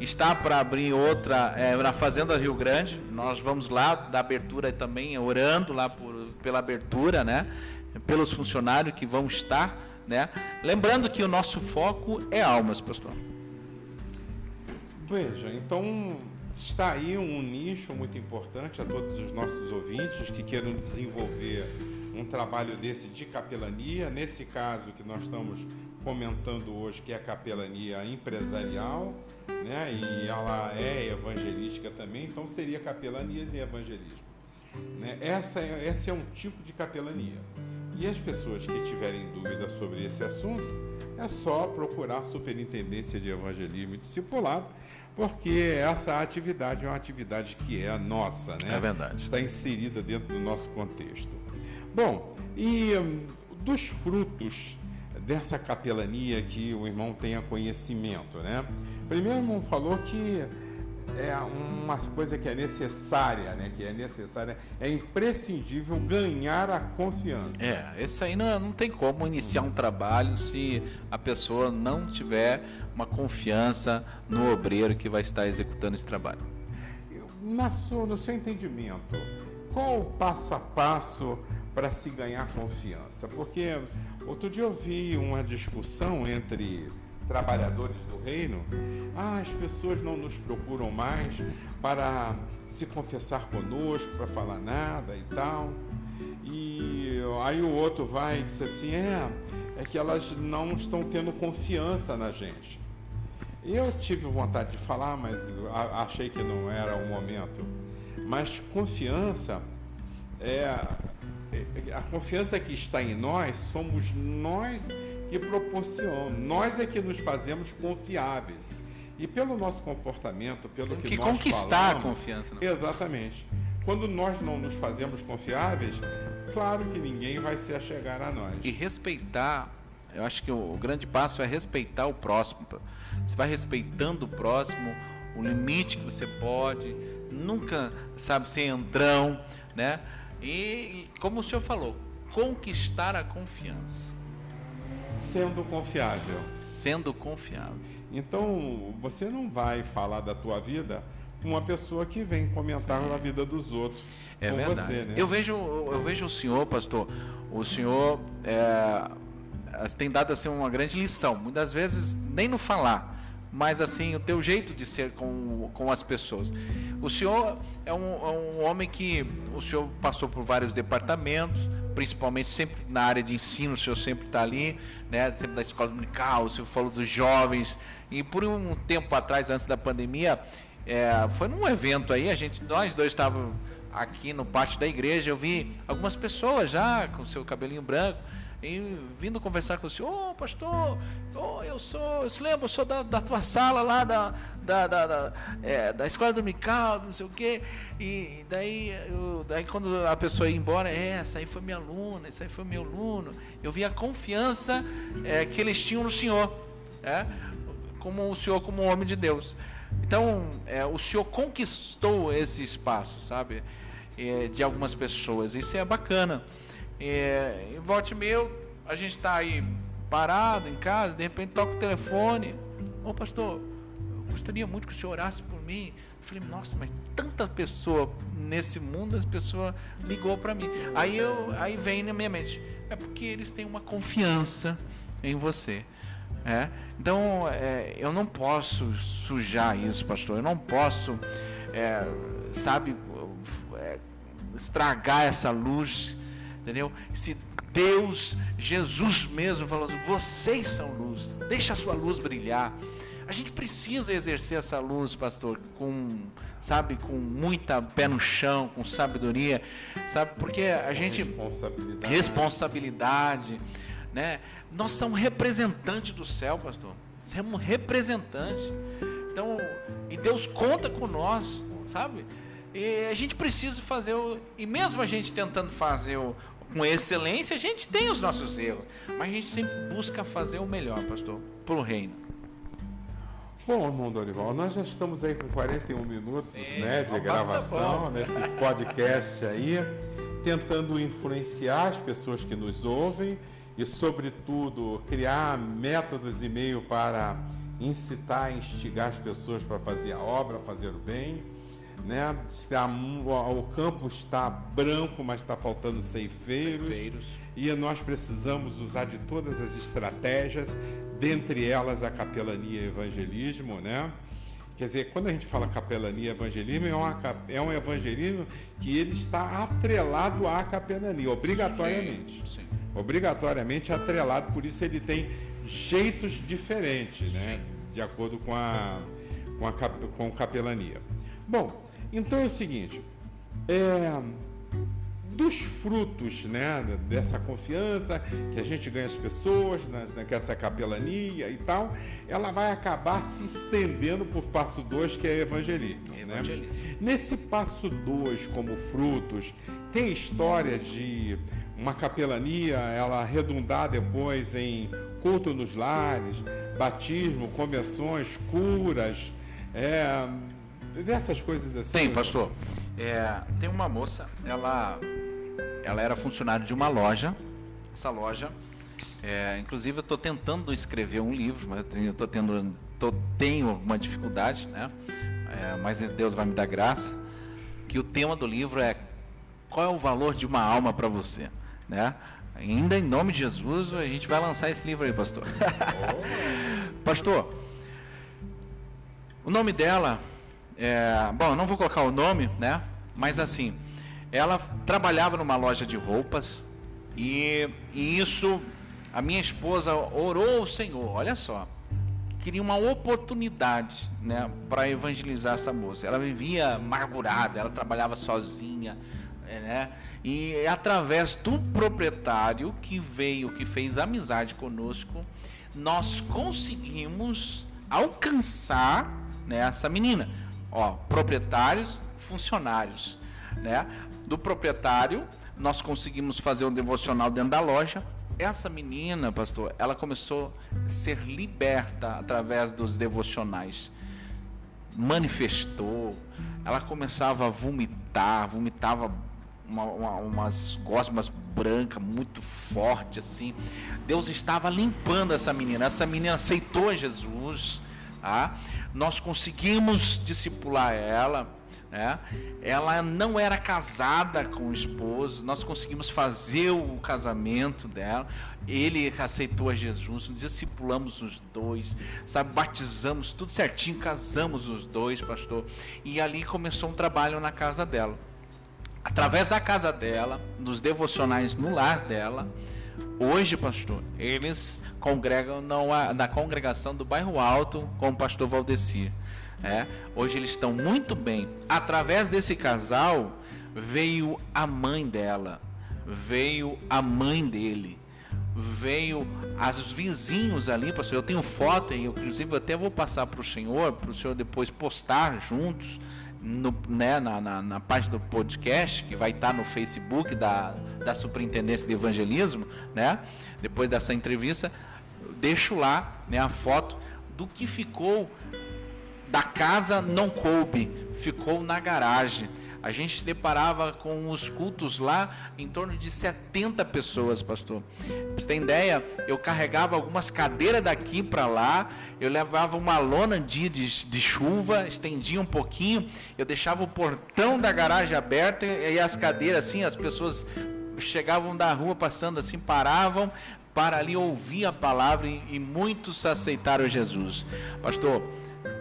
Está para abrir outra é, na Fazenda Rio Grande. Nós vamos lá da abertura também, orando lá por, pela abertura, né? Pelos funcionários que vão estar, né? Lembrando que o nosso foco é almas, pastor. Veja, então está aí um nicho muito importante a todos os nossos ouvintes que queiram desenvolver um trabalho desse de capelania. Nesse caso que nós estamos comentando hoje, que é a capelania empresarial, né? E ela é evangelística também, então seria capelanias e evangelismo. Né? Essa, é, esse é um tipo de capelania. E as pessoas que tiverem dúvida sobre esse assunto, é só procurar a Superintendência de Evangelismo e Discipulado, porque essa atividade é uma atividade que é nossa, né? É verdade. Está inserida dentro do nosso contexto. Bom, e um, dos frutos dessa capelania que o irmão tenha conhecimento, né? Primeiro o irmão falou que é uma coisa que é necessária, né? Que é necessária, é imprescindível ganhar a confiança. É, isso aí não, não tem como iniciar um trabalho se a pessoa não tiver uma confiança no obreiro que vai estar executando esse trabalho. Na sua, no seu entendimento, qual o passo a passo para se ganhar confiança? Porque outro dia eu vi uma discussão entre trabalhadores do reino. Ah, as pessoas não nos procuram mais para se confessar conosco, para falar nada e tal. E aí o outro vai e diz assim: é, é que elas não estão tendo confiança na gente. Eu tive vontade de falar, mas achei que não era o momento. Mas confiança é, é, a confiança que está em nós, somos nós que proporcionamos, nós é que nos fazemos confiáveis. E pelo nosso comportamento, pelo que, que nós conquistar falamos, a confiança. Não? Exatamente. Quando nós não nos fazemos confiáveis, claro que ninguém vai se achegar a nós. E respeitar, eu acho que o, o grande passo é respeitar o próximo. Você vai respeitando o próximo, o limite que você pode, nunca, sabe, ser entrão, né? E, como o senhor falou, conquistar a confiança. Sendo confiável. Sendo confiável. Então, você não vai falar da tua vida com uma pessoa que vem comentar Sim. a vida dos outros. É verdade. Você, né? Eu vejo, eu vejo o senhor, pastor. O senhor é, tem dado assim uma grande lição. Muitas vezes nem no falar, mas assim o teu jeito de ser com, com as pessoas. O senhor é um, é um homem que o senhor passou por vários departamentos, principalmente sempre na área de ensino, o senhor sempre está ali, né? Sempre da escola dominical, o senhor falou dos jovens. E por um tempo atrás, antes da pandemia, é, foi num evento aí, a gente, nós dois estávamos aqui no pátio da igreja, eu vi algumas pessoas já com seu cabelinho branco e vindo conversar com o senhor, oh, pastor, oh, eu sou, eu se lembro, eu sou da, da tua sala lá da, da, da, da, é, da escola não sei o quê. E daí, eu, daí quando a pessoa ia embora, é, essa aí foi minha aluna, esse aí foi meu aluno. Eu vi a confiança é, que eles tinham no senhor, é, como o senhor como homem de Deus. Então, é, o senhor conquistou esse espaço, sabe? É, de algumas pessoas. Isso é bacana. É, em volte meu, a gente está aí parado em casa, de repente toca o telefone. Ô pastor, eu gostaria muito que o senhor orasse por mim. Eu falei, nossa, mas tanta pessoa nesse mundo, as pessoas ligou para mim. Aí, eu, aí vem na minha mente, é porque eles têm uma confiança em você. É? Então, é, eu não posso sujar isso, pastor. Eu não posso, é, sabe, é, estragar essa luz Entendeu? Se Deus, Jesus mesmo falou assim, vocês são luz, deixa a sua luz brilhar. A gente precisa exercer essa luz, pastor, com, sabe, com muita pé no chão, com sabedoria, sabe? Porque a gente responsabilidade, responsabilidade né? Nós somos representantes do céu, pastor. Somos representantes. Então, e Deus conta com nós, sabe? E a gente precisa fazer o. E mesmo a gente tentando fazer o, com excelência, a gente tem os nossos erros. Mas a gente sempre busca fazer o melhor, pastor, para o reino. Bom, irmão Dorival, nós já estamos aí com 41 minutos Sim, né, de gravação tá nesse podcast aí, tentando influenciar as pessoas que nos ouvem e, sobretudo, criar métodos e meio para incitar, instigar as pessoas para fazer a obra, fazer o bem né? o campo está branco, mas está faltando ceifeiros, ceifeiros. E nós precisamos usar de todas as estratégias, dentre elas a capelania e evangelismo, né? Quer dizer, quando a gente fala capelania e evangelismo, é, uma, é um evangelismo que ele está atrelado à capelania, obrigatoriamente. Sim, sim. Obrigatoriamente atrelado, por isso ele tem jeitos diferentes, né? De acordo com a, com a com capelania. Bom, então é o seguinte, é, dos frutos né, dessa confiança que a gente ganha as pessoas, né, que essa capelania e tal, ela vai acabar se estendendo por passo 2, que é evangelismo. Né? evangelismo. Né? Nesse passo 2, como frutos, tem história de uma capelania, ela redundar depois em culto nos lares, batismo, convenções, curas, é, dessas coisas assim. Tem, pastor. É, tem uma moça, ela, ela era funcionária de uma loja. Essa loja, é, inclusive eu estou tentando escrever um livro, mas eu tô tendo, tô, tenho uma dificuldade, né? É, mas Deus vai me dar graça. Que o tema do livro é qual é o valor de uma alma para você, né? Ainda em nome de Jesus, a gente vai lançar esse livro aí, pastor. Pastor, o nome dela é, bom, não vou colocar o nome, né? Mas assim, ela trabalhava numa loja de roupas e, e isso, a minha esposa orou ao Senhor, olha só, queria uma oportunidade, né, para evangelizar essa moça. Ela vivia amargurada, ela trabalhava sozinha, É, né? E é através do proprietário que veio, que fez amizade conosco, nós conseguimos alcançar né, essa menina. Ó, proprietários, funcionários. Né? Do proprietário, nós conseguimos fazer um devocional dentro da loja. Essa menina, pastor, ela começou a ser liberta através dos devocionais. Manifestou, ela começava a vomitar, vomitava uma, uma, umas gosmas brancas muito forte assim. Deus estava limpando essa menina. Essa menina aceitou Jesus. Tá? Nós conseguimos discipular ela. Né? Ela não era casada com o esposo. Nós conseguimos fazer o casamento dela. Ele aceitou a Jesus. Discipulamos os dois, sabe? Batizamos tudo certinho, casamos os dois, pastor. E ali começou um trabalho na casa dela através da casa dela, dos devocionais no lar dela. Hoje, pastor, eles congregam na congregação do bairro Alto com o pastor Valdecir. É, hoje eles estão muito bem. Através desse casal veio a mãe dela, veio a mãe dele, veio as vizinhos ali, pastor. Eu tenho foto inclusive até vou passar para o senhor, para o senhor depois postar juntos no, né, na, na, na, página do podcast, que vai estar no Facebook da, da Superintendência de Evangelismo, né? Depois dessa entrevista, deixo lá né, a foto do que ficou da casa não coube, ficou na garagem a gente se deparava com os cultos lá em torno de 70 pessoas, pastor. Você tem ideia, eu carregava algumas cadeiras daqui para lá, eu levava uma lona de, de, de, chuva, estendia um pouquinho, eu deixava o portão da garagem aberto e as cadeiras assim, as pessoas chegavam da rua passando assim, paravam para ali ouvir a palavra e, e muitos aceitaram Jesus. Pastor,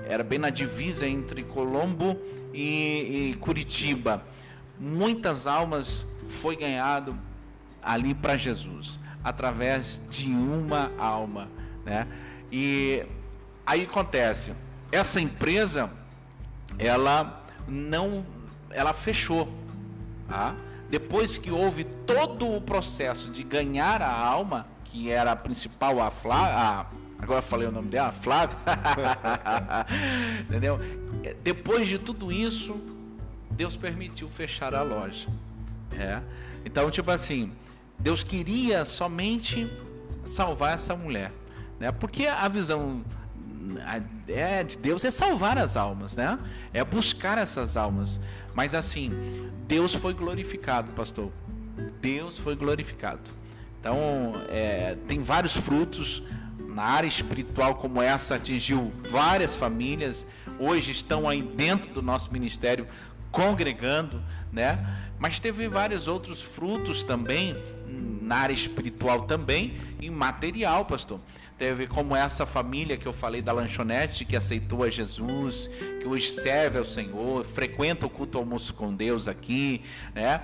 era bem na divisa entre Colombo e, e Curitiba. Muitas almas foi ganhado ali para Jesus através de uma alma, né? E aí acontece, essa empresa ela não ela fechou, tá? Depois que houve todo o processo de ganhar a alma, que era a principal a, a Agora falei o nome dela, Flávia. Entendeu? Depois de tudo isso, Deus permitiu fechar a loja. É. Então, tipo assim, Deus queria somente salvar essa mulher, né? Porque a visão é, de Deus é salvar as almas, né? É buscar essas almas. Mas assim, Deus foi glorificado, pastor. Deus foi glorificado. Então, é, tem vários frutos na área espiritual como essa atingiu várias famílias, hoje estão aí dentro do nosso ministério congregando, né? Mas teve vários outros frutos também na área espiritual também e material, pastor. Teve como essa família que eu falei da lanchonete que aceitou a Jesus, que hoje serve ao Senhor, frequenta o culto almoço com Deus aqui, né?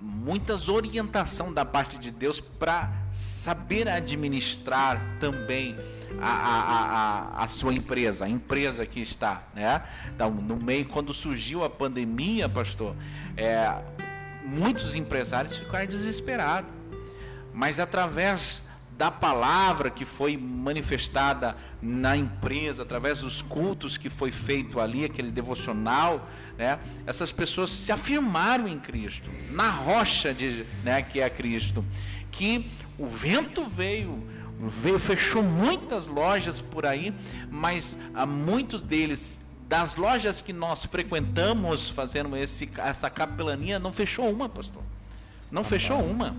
Muitas orientação da parte de Deus para saber administrar também a, a, a, a, sua empresa, a empresa que está, né? Então, no meio, quando surgiu a pandemia, pastor, é, muitos empresários ficaram desesperados, mas através da palavra que foi manifestada na empresa, através dos cultos que foi feito ali, aquele devocional, né? Essas pessoas se afirmaram em Cristo, na rocha de, né, que é Cristo, que o vento veio, veio fechou muitas lojas por aí, mas a muitos deles das lojas que nós frequentamos fazendo esse, essa capelania, não fechou uma, pastor. Não fechou uma.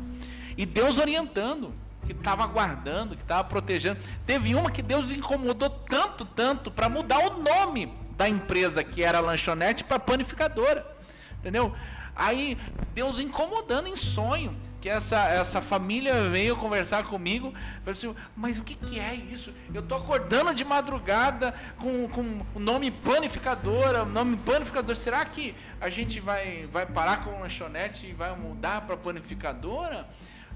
E Deus orientando que estava guardando, que estava protegendo. Teve uma que Deus incomodou tanto, tanto, para mudar o nome da empresa que era lanchonete para panificadora. Entendeu? Aí Deus incomodando em sonho, que essa, essa família veio conversar comigo, falou assim, mas o que, que é isso? Eu estou acordando de madrugada com, com o nome panificadora, o nome panificador, será que a gente vai, vai parar com lanchonete e vai mudar para panificadora?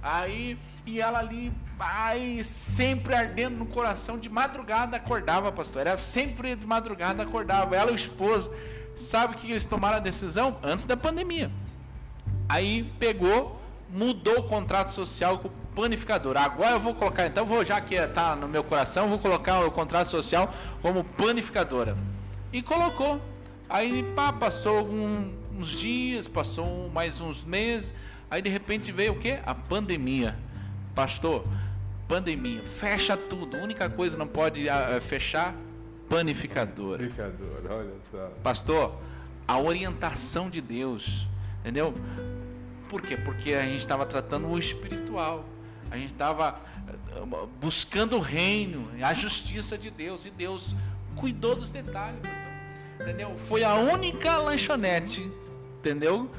Aí, e ela ali, ai, sempre ardendo no coração, de madrugada acordava, pastor. Era sempre de madrugada acordava. Ela e o esposo. Sabe que eles tomaram a decisão? Antes da pandemia. Aí pegou, mudou o contrato social com o panificador. Agora eu vou colocar, então vou já que está no meu coração, vou colocar o contrato social como panificadora. E colocou. Aí pá, passou um, uns dias, passou mais uns meses, aí de repente veio o que? A pandemia. Pastor, pandemia, fecha tudo. A única coisa não pode uh, fechar panificadora. Panificadora, olha só. Pastor, a orientação de Deus, entendeu? Por quê? Porque a gente estava tratando o espiritual. A gente estava eh, buscando o reino, a justiça de Deus. E Deus cuidou dos detalhes, entendeu? Foi a única lanchonete, entendeu?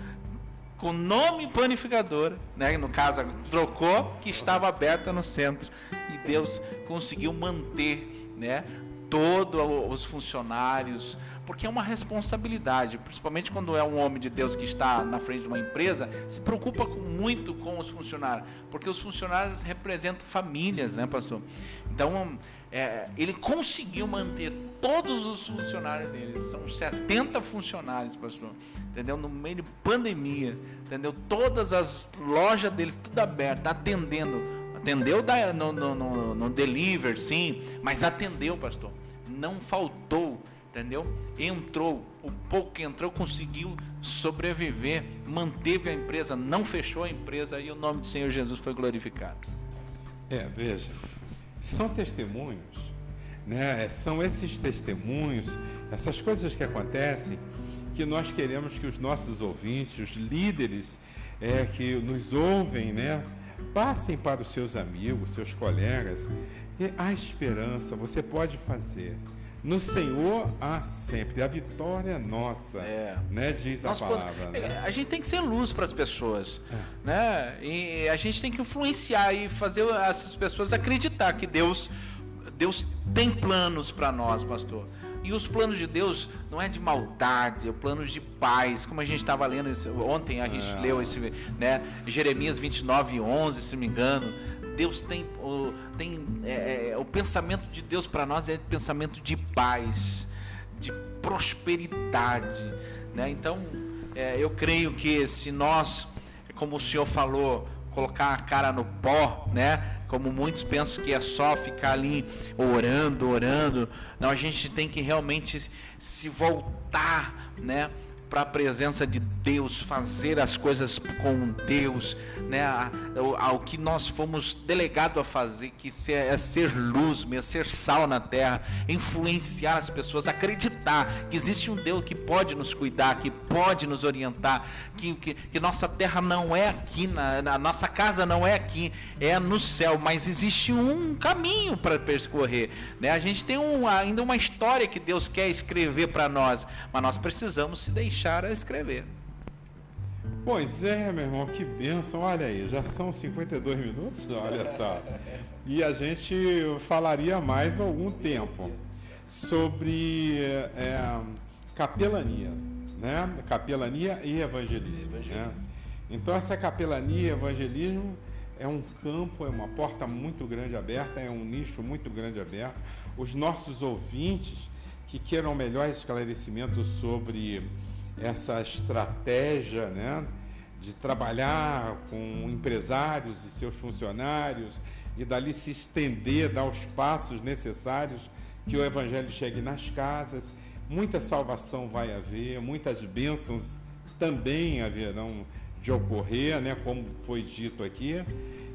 Com nome panificadora, né? No caso, trocou, que estava aberta no centro. E Deus conseguiu manter, né? Todos os funcionários, porque é uma responsabilidade, principalmente quando é um homem de Deus que está na frente de uma empresa, se preocupa muito com os funcionários, porque os funcionários representam famílias, né, pastor? Então, é, ele conseguiu manter todos os funcionários dele, são 70 funcionários, pastor, entendeu? No meio de pandemia, entendeu? Todas as lojas deles, tudo aberto, atendendo, atendeu no, no, no, no deliver, sim, mas atendeu, pastor, não faltou entendeu? Entrou, o pouco que entrou conseguiu sobreviver, manteve a empresa, não fechou a empresa e o nome do Senhor Jesus foi glorificado. É, veja, são testemunhos, né? São esses testemunhos, essas coisas que acontecem, que nós queremos que os nossos ouvintes, os líderes é, que nos ouvem, né? Passem para os seus amigos, seus colegas. E há esperança, você pode fazer. No Senhor há sempre. A vitória é nossa. É. Né, diz a palavra. Né? A gente tem que ser luz para as pessoas. É. Né? E a gente tem que influenciar e fazer essas pessoas acreditar que Deus, Deus tem planos para nós, pastor. E os planos de Deus não é de maldade, é planos de paz, como a gente estava lendo ontem, a gente é. leu esse, né, Jeremias 29, 11, se não me engano. Deus tem, o, tem é, é, o pensamento de Deus para nós é pensamento de paz, de prosperidade. Né? Então, é, eu creio que se nós, como o Senhor falou, colocar a cara no pó, né? Como muitos pensam que é só ficar ali orando, orando. Não, a gente tem que realmente se voltar, né? para a presença de Deus, fazer as coisas com Deus, né? ao que nós fomos delegados a fazer, que é ser luz, é ser sal na terra, influenciar as pessoas, acreditar que existe um Deus que pode nos cuidar, que pode nos orientar, que, que, que nossa terra não é aqui, na, na, nossa casa não é aqui, é no céu, mas existe um caminho para percorrer. Né? A gente tem um, ainda uma história que Deus quer escrever para nós, mas nós precisamos se deixar a escrever. Pois é, meu irmão, que bênção. Olha aí, já são 52 minutos, olha só. E a gente falaria mais algum tempo sobre é, capelania, né? Capelania e evangelismo. Né? Então essa capelania e evangelismo é um campo, é uma porta muito grande aberta, é um nicho muito grande aberto. Os nossos ouvintes que queiram melhor esclarecimento sobre essa estratégia né, de trabalhar com empresários e seus funcionários e dali se estender, dar os passos necessários que o Evangelho chegue nas casas. Muita salvação vai haver, muitas bênçãos também haverão de ocorrer, né, como foi dito aqui.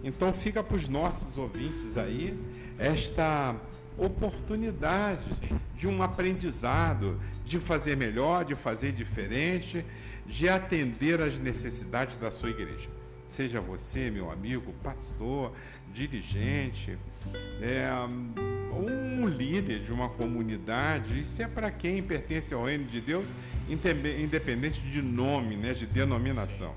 Então fica para os nossos ouvintes aí esta oportunidade de um aprendizado, de fazer melhor, de fazer diferente, de atender às necessidades da sua igreja. Seja você, meu amigo, pastor, dirigente, é, um líder de uma comunidade, isso é para quem pertence ao reino de Deus, independente de nome, né, de denominação,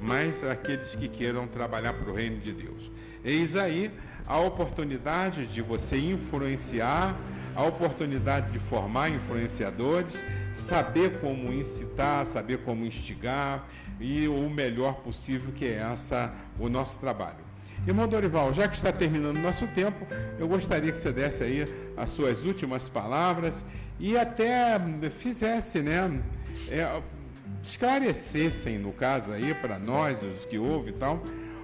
mas aqueles que queiram trabalhar para o reino de Deus. Eis aí a oportunidade de você influenciar, a oportunidade de formar influenciadores, saber como incitar, saber como instigar e o melhor possível que é essa o nosso trabalho. Irmão Dorival, já que está terminando o nosso tempo, eu gostaria que você desse aí as suas últimas palavras e até fizesse, né? É, esclarecessem, no caso aí, para nós, os que ouvem e tal,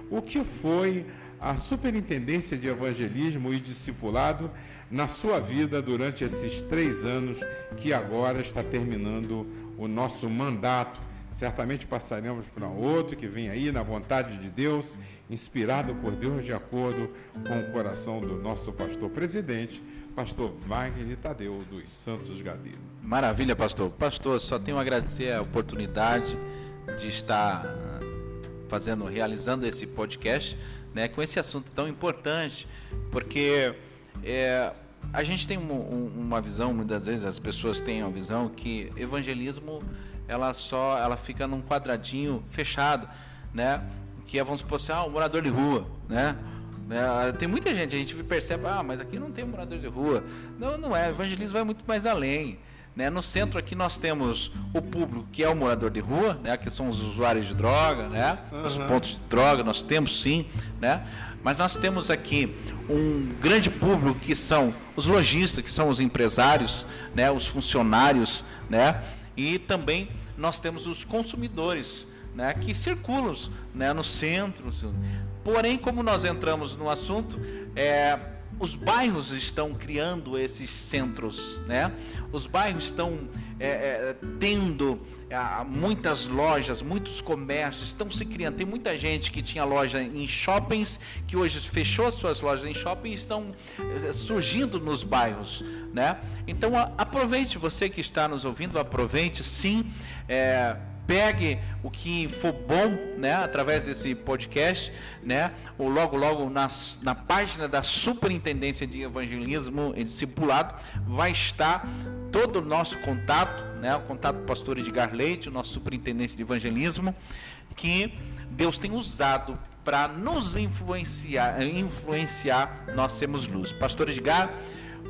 o que foi a Superintendência de Evangelismo e Discipulado na sua vida durante esses três anos que agora está terminando o nosso mandato. Certamente passaremos para outro que vem aí na vontade de Deus, inspirado por Deus de acordo com o coração do nosso pastor presidente, pastor Wagner Tadeu dos Santos Gadino. Maravilha, pastor. Pastor, só tenho a agradecer a oportunidade de estar ah, fazendo, realizando esse podcast, né, com esse assunto tão importante, porque é, a gente tem um, um, uma visão, muitas vezes as pessoas têm uma visão que evangelismo ela só ela fica num quadradinho fechado, né? Que é, vamos supor assim, ah, um morador de rua, né? É, tem muita gente, a gente percebe, ah, mas aqui não tem morador de rua. Não, não é, evangelismo vai muito mais além. Né? No centro aqui nós temos o público que é o morador de rua, né? que são os usuários de droga, né? Uhum. os pontos de droga, nós temos sim, né? mas nós temos aqui um grande público que são os lojistas, que são os empresários, né? os funcionários, né? e também nós temos os consumidores, né? que circulam né? no centro. Porém, como nós entramos no assunto, é, os bairros estão criando esses centros, né? Os bairros estão é, é, tendo é, muitas lojas, muitos comércios estão se criando. Tem muita gente que tinha loja em shoppings que hoje fechou suas lojas em shopping e estão é, surgindo nos bairros, né? Então aproveite você que está nos ouvindo, aproveite sim. É, pegue o que for bom, né, através desse podcast, né, ou logo logo nas, na página da Superintendência de Evangelismo e Discipulado vai estar todo o nosso contato, né, o contato do pastor Edgar Leite, o nosso superintendente de evangelismo, que Deus tem usado para nos influenciar, influenciar nós sermos luz. Pastor Edgar,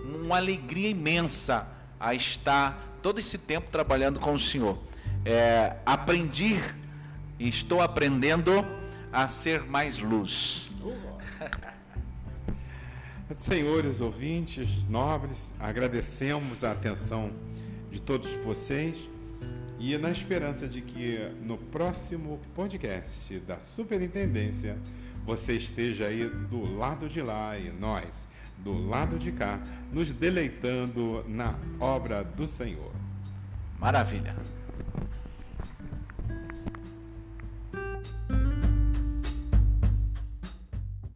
uma alegria imensa a estar todo esse tempo trabalhando com o Senhor é, aprendi e estou aprendendo a ser mais luz. Senhores ouvintes, nobres, agradecemos a atenção de todos vocês e na esperança de que no próximo podcast da Superintendência você esteja aí do lado de lá e nós do lado de cá, nos deleitando na obra do Senhor. Maravilha.